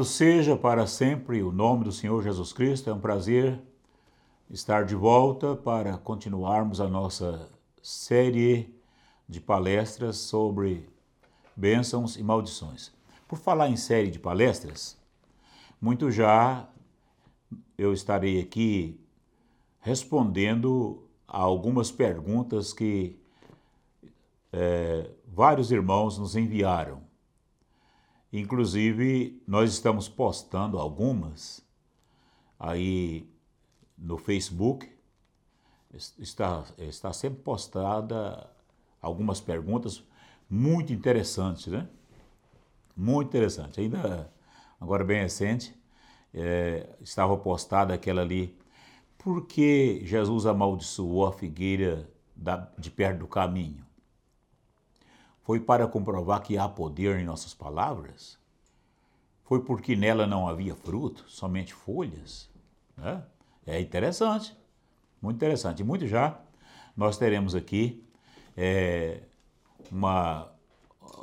Louvado seja para sempre o nome do Senhor Jesus Cristo. É um prazer estar de volta para continuarmos a nossa série de palestras sobre bênçãos e maldições. Por falar em série de palestras, muito já eu estarei aqui respondendo a algumas perguntas que é, vários irmãos nos enviaram. Inclusive, nós estamos postando algumas aí no Facebook. Está, está sempre postada algumas perguntas muito interessantes, né? Muito interessante. Ainda, agora bem recente, é, estava postada aquela ali. Por que Jesus amaldiçoou a figueira da, de perto do caminho? Foi para comprovar que há poder em nossas palavras? Foi porque nela não havia fruto, somente folhas? Né? É interessante, muito interessante. Muito já nós teremos aqui é, uma,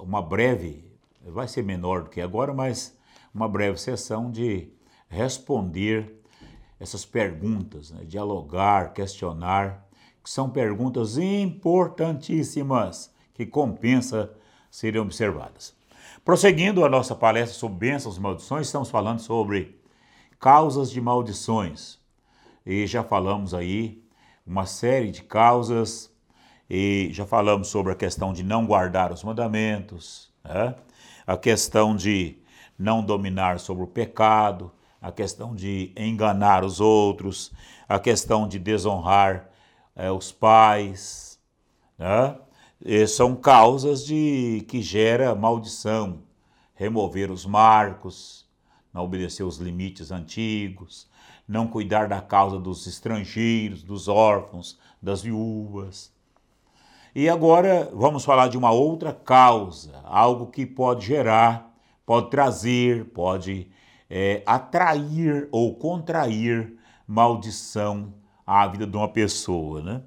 uma breve, vai ser menor do que agora, mas uma breve sessão de responder essas perguntas, né? dialogar, questionar, que são perguntas importantíssimas que compensa serem observadas. Prosseguindo a nossa palestra sobre bênçãos e maldições, estamos falando sobre causas de maldições. E já falamos aí uma série de causas, e já falamos sobre a questão de não guardar os mandamentos, né? a questão de não dominar sobre o pecado, a questão de enganar os outros, a questão de desonrar é, os pais, né? São causas de que gera maldição, remover os marcos, não obedecer os limites antigos, não cuidar da causa dos estrangeiros, dos órfãos, das viúvas. E agora vamos falar de uma outra causa, algo que pode gerar, pode trazer, pode é, atrair ou contrair maldição à vida de uma pessoa, né?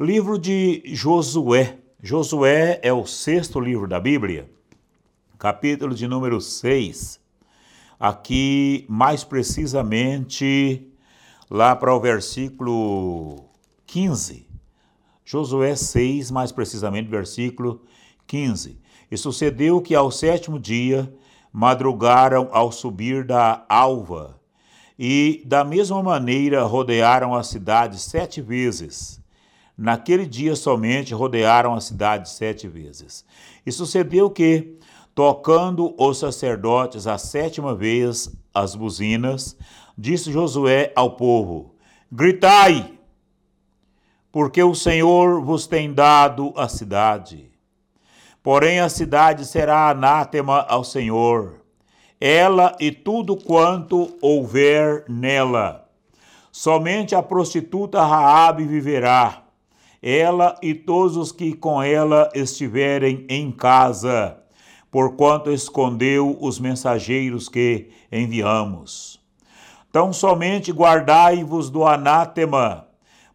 Livro de Josué. Josué é o sexto livro da Bíblia, capítulo de número 6. Aqui, mais precisamente, lá para o versículo 15. Josué 6, mais precisamente, versículo 15. E sucedeu que ao sétimo dia madrugaram ao subir da alva, e da mesma maneira rodearam a cidade sete vezes Naquele dia somente rodearam a cidade sete vezes. E sucedeu que, tocando os sacerdotes a sétima vez as buzinas, disse Josué ao povo: Gritai, porque o Senhor vos tem dado a cidade. Porém, a cidade será anátema ao Senhor, ela e tudo quanto houver nela. Somente a prostituta Raabe viverá ela e todos os que com ela estiverem em casa, porquanto escondeu os mensageiros que enviamos. Tão somente guardai-vos do anátema,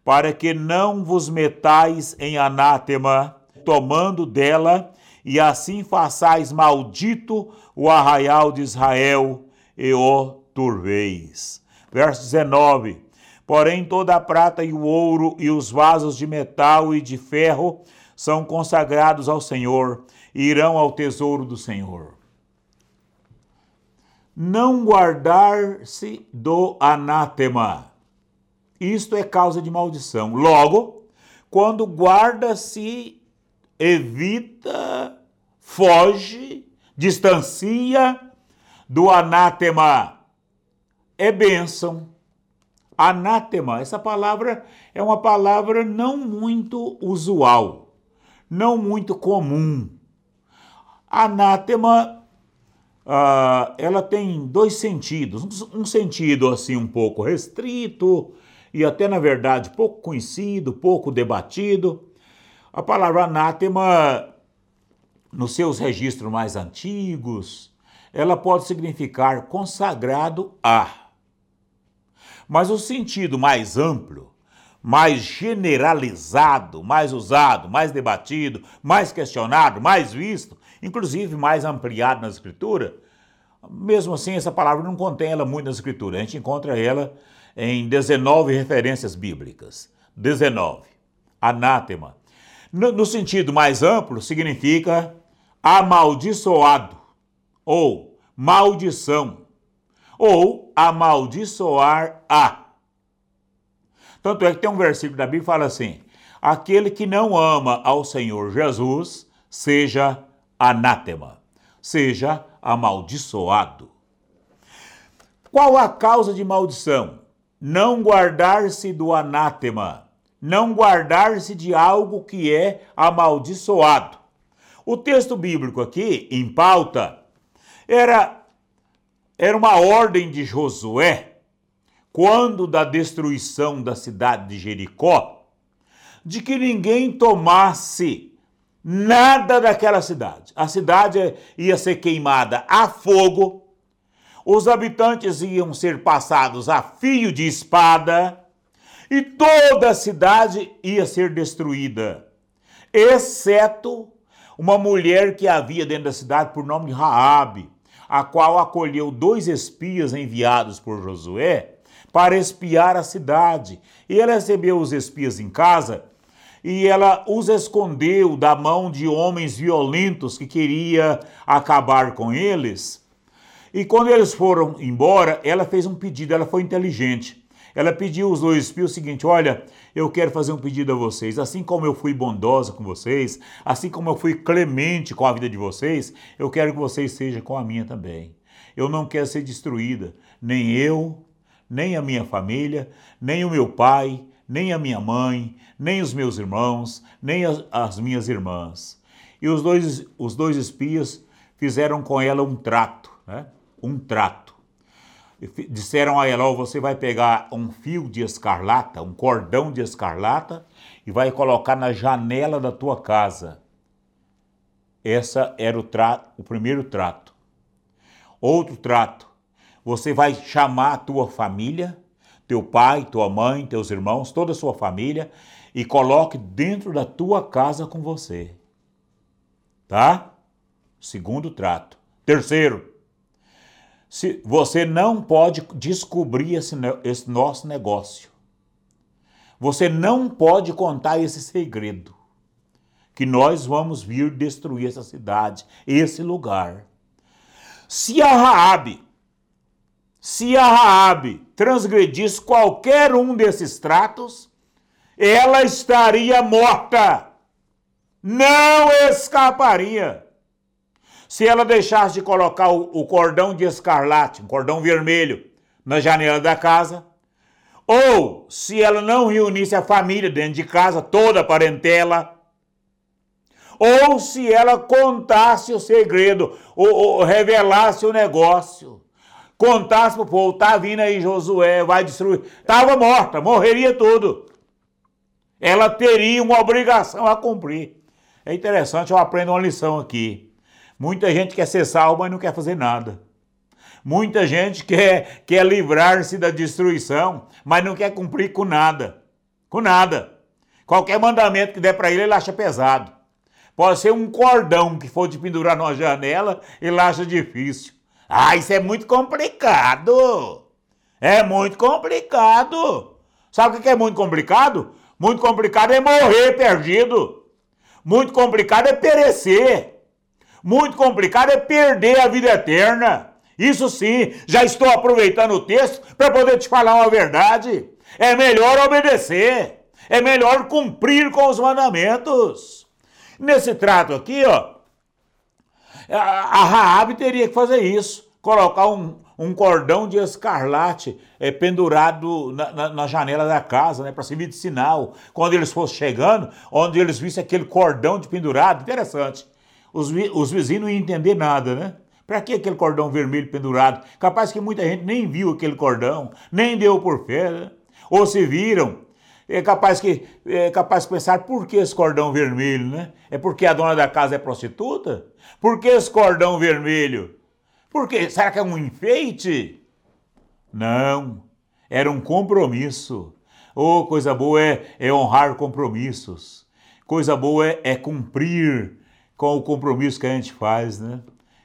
para que não vos metais em anátema, tomando dela, e assim façais maldito o arraial de Israel e o turveis. Verso 19 Porém, toda a prata e o ouro e os vasos de metal e de ferro são consagrados ao Senhor e irão ao tesouro do Senhor. Não guardar-se do anátema. Isto é causa de maldição. Logo, quando guarda-se, evita, foge, distancia do anátema. É bênção Anátema, essa palavra é uma palavra não muito usual, não muito comum. Anátema, uh, ela tem dois sentidos. Um sentido assim um pouco restrito e até na verdade pouco conhecido, pouco debatido. A palavra anátema, nos seus registros mais antigos, ela pode significar consagrado a mas o sentido mais amplo, mais generalizado, mais usado, mais debatido, mais questionado, mais visto, inclusive mais ampliado na Escritura, Mesmo assim, essa palavra não contém ela muito na escritura. A gente encontra ela em 19 referências bíblicas. 19. Anátema. No, no sentido mais amplo, significa amaldiçoado ou maldição ou amaldiçoar a. Tanto é que tem um versículo da Bíblia que fala assim: aquele que não ama ao Senhor Jesus seja anátema, seja amaldiçoado. Qual a causa de maldição? Não guardar-se do anátema, não guardar-se de algo que é amaldiçoado. O texto bíblico aqui, em pauta, era, era uma ordem de Josué, quando da destruição da cidade de Jericó, de que ninguém tomasse nada daquela cidade. A cidade ia ser queimada a fogo, os habitantes iam ser passados a fio de espada e toda a cidade ia ser destruída, exceto uma mulher que havia dentro da cidade por nome de Raabe, a qual acolheu dois espias enviados por Josué para espiar a cidade. E ela recebeu os espias em casa e ela os escondeu da mão de homens violentos que queria acabar com eles. E quando eles foram embora, ela fez um pedido, ela foi inteligente. Ela pediu aos dois espios o seguinte: Olha, eu quero fazer um pedido a vocês. Assim como eu fui bondosa com vocês, assim como eu fui clemente com a vida de vocês, eu quero que vocês sejam com a minha também. Eu não quero ser destruída, nem eu, nem a minha família, nem o meu pai, nem a minha mãe, nem os meus irmãos, nem as, as minhas irmãs. E os dois, os dois espias fizeram com ela um trato, né? um trato. Disseram a ela: oh, você vai pegar um fio de escarlata, um cordão de escarlata, e vai colocar na janela da tua casa. Essa era o, o primeiro trato. Outro trato: você vai chamar a tua família teu pai, tua mãe, teus irmãos, toda a sua família e coloque dentro da tua casa com você. Tá? Segundo trato. Terceiro, se você não pode descobrir esse, esse nosso negócio. Você não pode contar esse segredo que nós vamos vir destruir essa cidade, esse lugar. Se a Raabe se a Raabe transgredisse qualquer um desses tratos, ela estaria morta. Não escaparia. Se ela deixasse de colocar o, o cordão de escarlate, um cordão vermelho, na janela da casa, ou se ela não reunisse a família dentro de casa, toda a parentela, ou se ela contasse o segredo, ou, ou revelasse o negócio contasse pro povo, tá vindo aí Josué, vai destruir. Estava morta, morreria tudo. Ela teria uma obrigação a cumprir. É interessante, eu aprendo uma lição aqui. Muita gente quer ser salvo, mas não quer fazer nada. Muita gente quer, quer livrar-se da destruição, mas não quer cumprir com nada. Com nada. Qualquer mandamento que der para ele, ele acha pesado. Pode ser um cordão que for de pendurar numa janela, ele acha difícil. Ah, isso é muito complicado. É muito complicado. Sabe o que é muito complicado? Muito complicado é morrer perdido. Muito complicado é perecer. Muito complicado é perder a vida eterna. Isso sim, já estou aproveitando o texto para poder te falar uma verdade. É melhor obedecer. É melhor cumprir com os mandamentos. Nesse trato aqui, ó, a Raab teria que fazer isso, colocar um, um cordão de escarlate é, pendurado na, na, na, janela da casa, né, para servir de sinal. Quando eles fossem chegando, onde eles vissem aquele cordão de pendurado, interessante. Os, os vizinhos não iam entender nada, né? Para que aquele cordão vermelho pendurado? Capaz que muita gente nem viu aquele cordão, nem deu por fé, né? ou se viram. É capaz que é capaz de pensar por que esse cordão vermelho, né? É porque a dona da casa é prostituta? Por que esse cordão vermelho? Por quê? Será que é um enfeite? Não, era um compromisso. Oh, coisa boa é, é honrar compromissos. Coisa boa é, é cumprir com o compromisso que a gente faz, né?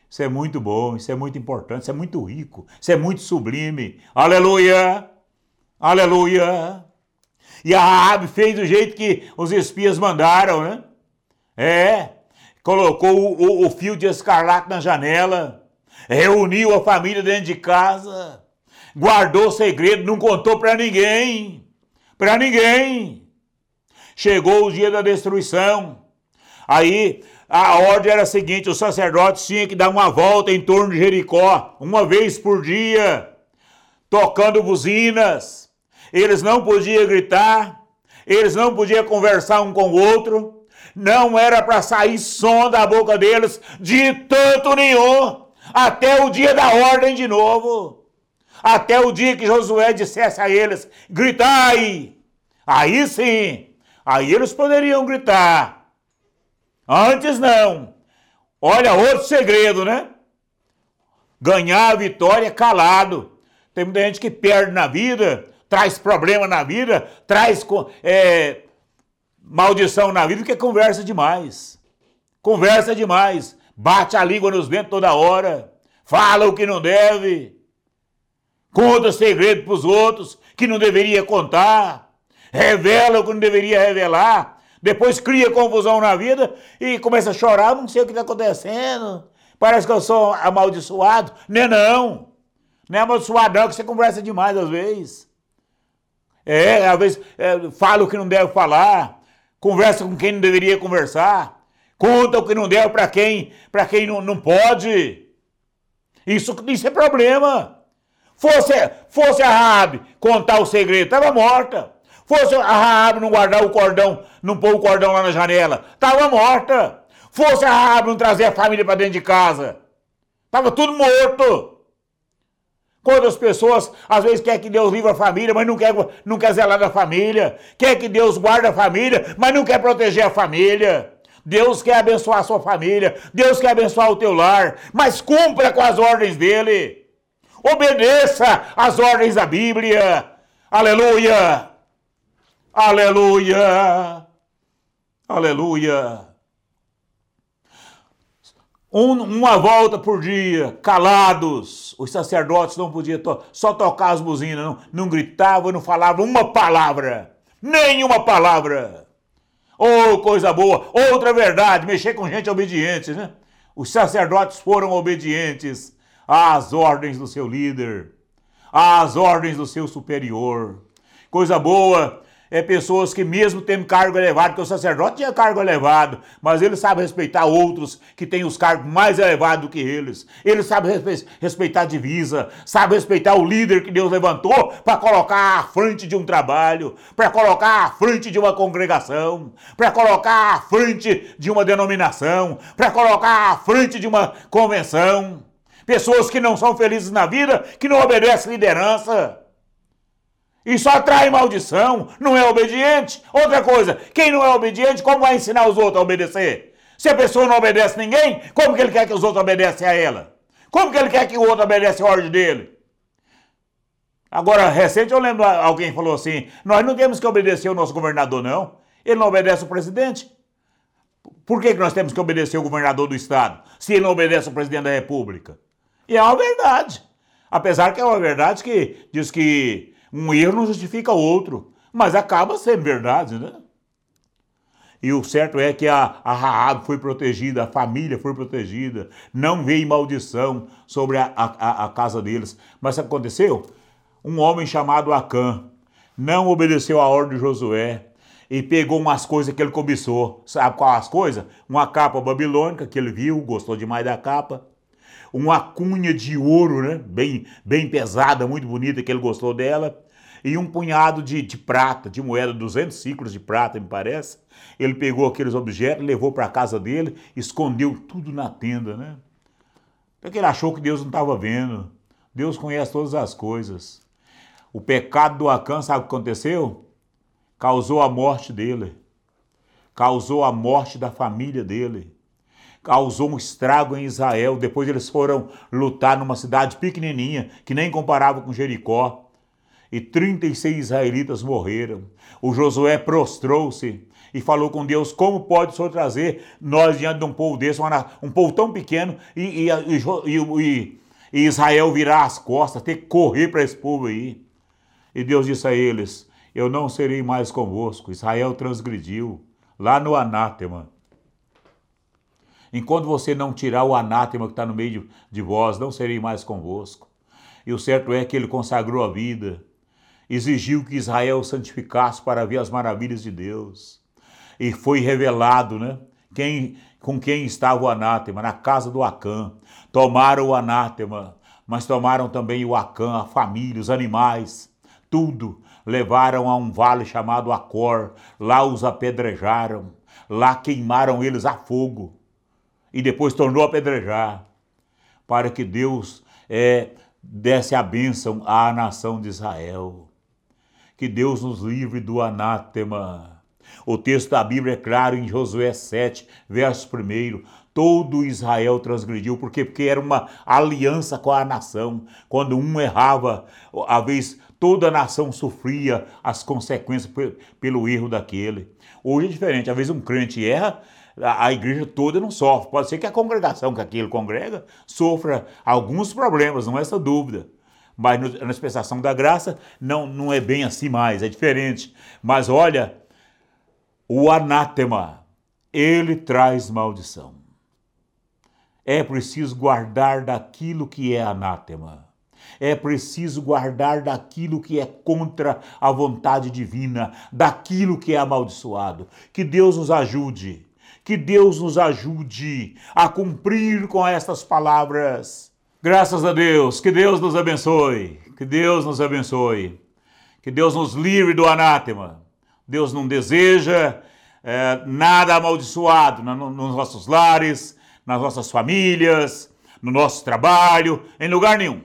Isso é muito bom, isso é muito importante, isso é muito rico, isso é muito sublime. Aleluia! Aleluia! E a Raabe fez do jeito que os espias mandaram, né? É, colocou o, o, o fio de escarlate na janela, reuniu a família dentro de casa, guardou o segredo, não contou para ninguém, para ninguém. Chegou o dia da destruição. Aí a ordem era a seguinte: os sacerdotes tinham que dar uma volta em torno de Jericó, uma vez por dia, tocando buzinas. Eles não podiam gritar, eles não podiam conversar um com o outro, não era para sair som da boca deles de tanto nenhum, até o dia da ordem de novo. Até o dia que Josué dissesse a eles: gritai! Aí sim, aí eles poderiam gritar. Antes não. Olha, outro segredo, né? Ganhar a vitória calado. Tem muita gente que perde na vida, traz problema na vida, traz é, maldição na vida, porque conversa demais. Conversa demais. Bate a língua nos ventos toda hora. Fala o que não deve. Conta segredo para os outros que não deveria contar. Revela o que não deveria revelar depois cria confusão na vida e começa a chorar, não sei o que está acontecendo. Parece que eu sou amaldiçoado. Não é não. Não é amaldiçoado não, que você conversa demais às vezes. É, às vezes é, fala o que não deve falar, conversa com quem não deveria conversar, conta o que não deve para quem, para quem não, não pode. Isso, isso é problema. Fosse, fosse a Rabi contar o segredo, estava morta. Fosse a Raab não guardar o cordão, não pôr o cordão lá na janela, estava morta. Fosse a Raab não trazer a família para dentro de casa, estava tudo morto. Quantas pessoas às vezes quer que Deus livre a família, mas não quer, não quer zelar da família. Quer que Deus guarde a família, mas não quer proteger a família. Deus quer abençoar a sua família, Deus quer abençoar o teu lar, mas cumpra com as ordens dele. Obedeça às ordens da Bíblia. Aleluia! Aleluia! Aleluia! Um, uma volta por dia, calados. Os sacerdotes não podiam to só tocar as buzinas, não, não gritavam, não falavam uma palavra. Nenhuma palavra. Oh, coisa boa! Outra verdade, mexer com gente obediente, né? Os sacerdotes foram obedientes às ordens do seu líder, às ordens do seu superior. Coisa boa é pessoas que mesmo tendo cargo elevado, porque o sacerdote tinha cargo elevado, mas ele sabe respeitar outros que têm os cargos mais elevados do que eles. Ele sabe respeitar a divisa, sabe respeitar o líder que Deus levantou para colocar à frente de um trabalho, para colocar à frente de uma congregação, para colocar à frente de uma denominação, para colocar à frente de uma convenção. Pessoas que não são felizes na vida, que não obedecem liderança. Isso atrai maldição, não é obediente. Outra coisa, quem não é obediente, como vai ensinar os outros a obedecer? Se a pessoa não obedece ninguém, como que ele quer que os outros obedecem a ela? Como que ele quer que o outro obedece a ordem dele? Agora, recente eu lembro alguém falou assim: nós não temos que obedecer o nosso governador, não. Ele não obedece o presidente. Por que, que nós temos que obedecer o governador do estado, se ele não obedece o presidente da república? E é uma verdade. Apesar que é uma verdade que diz que um erro não justifica outro, mas acaba sendo verdade, né? E o certo é que a, a Raab foi protegida, a família foi protegida, não veio maldição sobre a, a, a casa deles. Mas o que aconteceu? Um homem chamado Acã não obedeceu a ordem de Josué e pegou umas coisas que ele cobiçou. Sabe qual as coisas? Uma capa babilônica que ele viu, gostou demais da capa. Uma cunha de ouro, né? Bem, bem pesada, muito bonita, que ele gostou dela e um punhado de, de prata, de moeda, 200 ciclos de prata, me parece. Ele pegou aqueles objetos, levou para a casa dele, escondeu tudo na tenda, né? Porque ele achou que Deus não estava vendo. Deus conhece todas as coisas. O pecado do Acã, sabe o que aconteceu? Causou a morte dele. Causou a morte da família dele causou um estrago em Israel. Depois eles foram lutar numa cidade pequenininha, que nem comparava com Jericó e 36 israelitas morreram. O Josué prostrou-se e falou com Deus: como pode o Senhor trazer nós diante de um povo desse, um povo tão pequeno, e, e, e, e Israel virar as costas, ter que correr para esse povo aí? E Deus disse a eles: Eu não serei mais convosco. Israel transgrediu lá no anátema. Enquanto você não tirar o anátema que está no meio de, de vós, não serei mais convosco. E o certo é que ele consagrou a vida, exigiu que Israel santificasse para ver as maravilhas de Deus. E foi revelado, né? Quem, com quem estava o anátema, na casa do Acã. Tomaram o anátema, mas tomaram também o Acã, a família, os animais, tudo. Levaram a um vale chamado Acor, lá os apedrejaram, lá queimaram eles a fogo e depois tornou a apedrejar, para que Deus é, desse a bênção à nação de Israel. Que Deus nos livre do anátema. O texto da Bíblia é claro em Josué 7, verso 1. Todo Israel transgrediu, por quê? Porque era uma aliança com a nação. Quando um errava, a vez toda a nação sofria as consequências pelo erro daquele. Hoje é diferente, às vezes um crente erra, a, igreja toda não sofre. Pode ser que a congregação que aquilo congrega sofra alguns problemas, não é essa dúvida. Mas no, na dispensação da graça não, não é bem assim mais, é diferente. Mas olha, o anátema, ele traz maldição. É preciso guardar daquilo que é anátema. É preciso guardar daquilo que é contra a vontade divina, daquilo que é amaldiçoado. Que Deus nos ajude que Deus nos ajude a cumprir com estas palavras. Graças a Deus, que Deus nos abençoe, que Deus nos abençoe, que Deus nos livre do anátema. Deus não deseja é, nada amaldiçoado nos nossos lares, nas nossas famílias, no nosso trabalho, em lugar nenhum.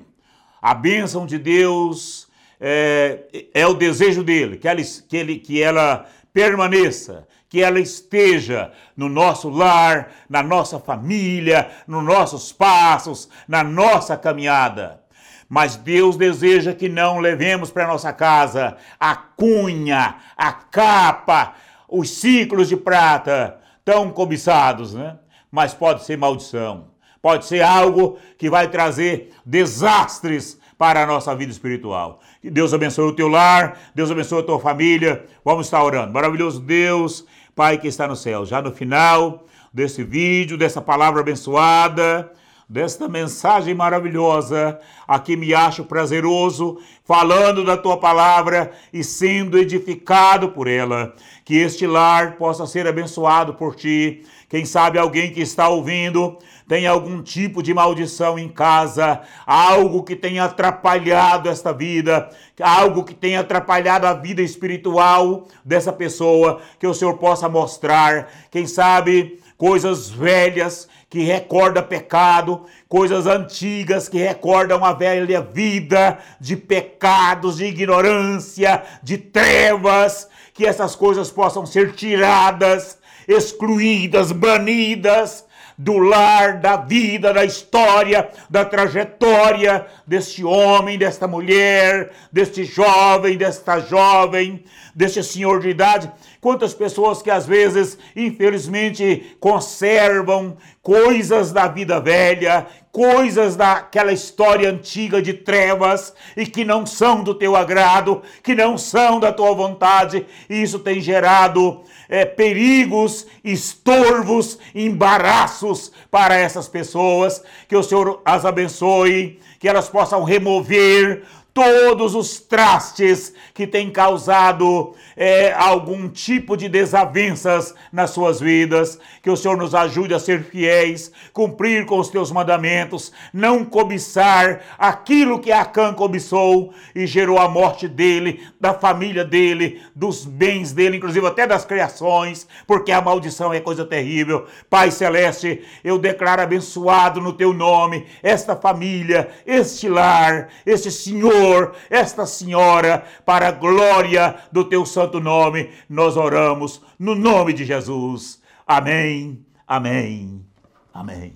A bênção de Deus é, é o desejo dele, que ela, que, ele, que ela permaneça, que ela esteja no nosso lar, na nossa família, nos nossos passos, na nossa caminhada. Mas Deus deseja que não levemos para nossa casa a cunha, a capa, os ciclos de prata tão cobiçados, né? Mas pode ser maldição, pode ser algo que vai trazer desastres para a nossa vida espiritual. Que Deus abençoe o teu lar, Deus abençoe a tua família. Vamos estar orando. Maravilhoso Deus, Pai que está no céu. Já no final desse vídeo, dessa palavra abençoada, desta mensagem maravilhosa, aqui me acho prazeroso, falando da tua palavra e sendo edificado por ela. Que este lar possa ser abençoado por ti. Quem sabe alguém que está ouvindo tem algum tipo de maldição em casa, algo que tenha atrapalhado esta vida, algo que tenha atrapalhado a vida espiritual dessa pessoa, que o Senhor possa mostrar, quem sabe coisas velhas que recordam pecado, coisas antigas que recordam a velha vida de pecados, de ignorância, de trevas, que essas coisas possam ser tiradas, excluídas, banidas do lar, da vida, da história, da trajetória deste homem, desta mulher, deste jovem, desta jovem, deste senhor de idade. Quantas pessoas que às vezes, infelizmente, conservam coisas da vida velha, coisas daquela história antiga de trevas e que não são do teu agrado, que não são da tua vontade, e isso tem gerado é, perigos, estorvos, embaraços para essas pessoas. Que o Senhor as abençoe, que elas possam remover todos os trastes que têm causado é, algum tipo de desavenças nas suas vidas. Que o Senhor nos ajude a ser fiéis, cumprir com os teus mandamentos, não cobiçar aquilo que Acã cobiçou e gerou a morte dele, da família dele, dos bens dele, inclusive até das criações, porque a maldição é coisa terrível. Pai Celeste, eu declaro abençoado no teu nome esta família, este lar, este Senhor Senhor, esta senhora, para a glória do teu santo nome, nós oramos no nome de Jesus. Amém, amém, amém.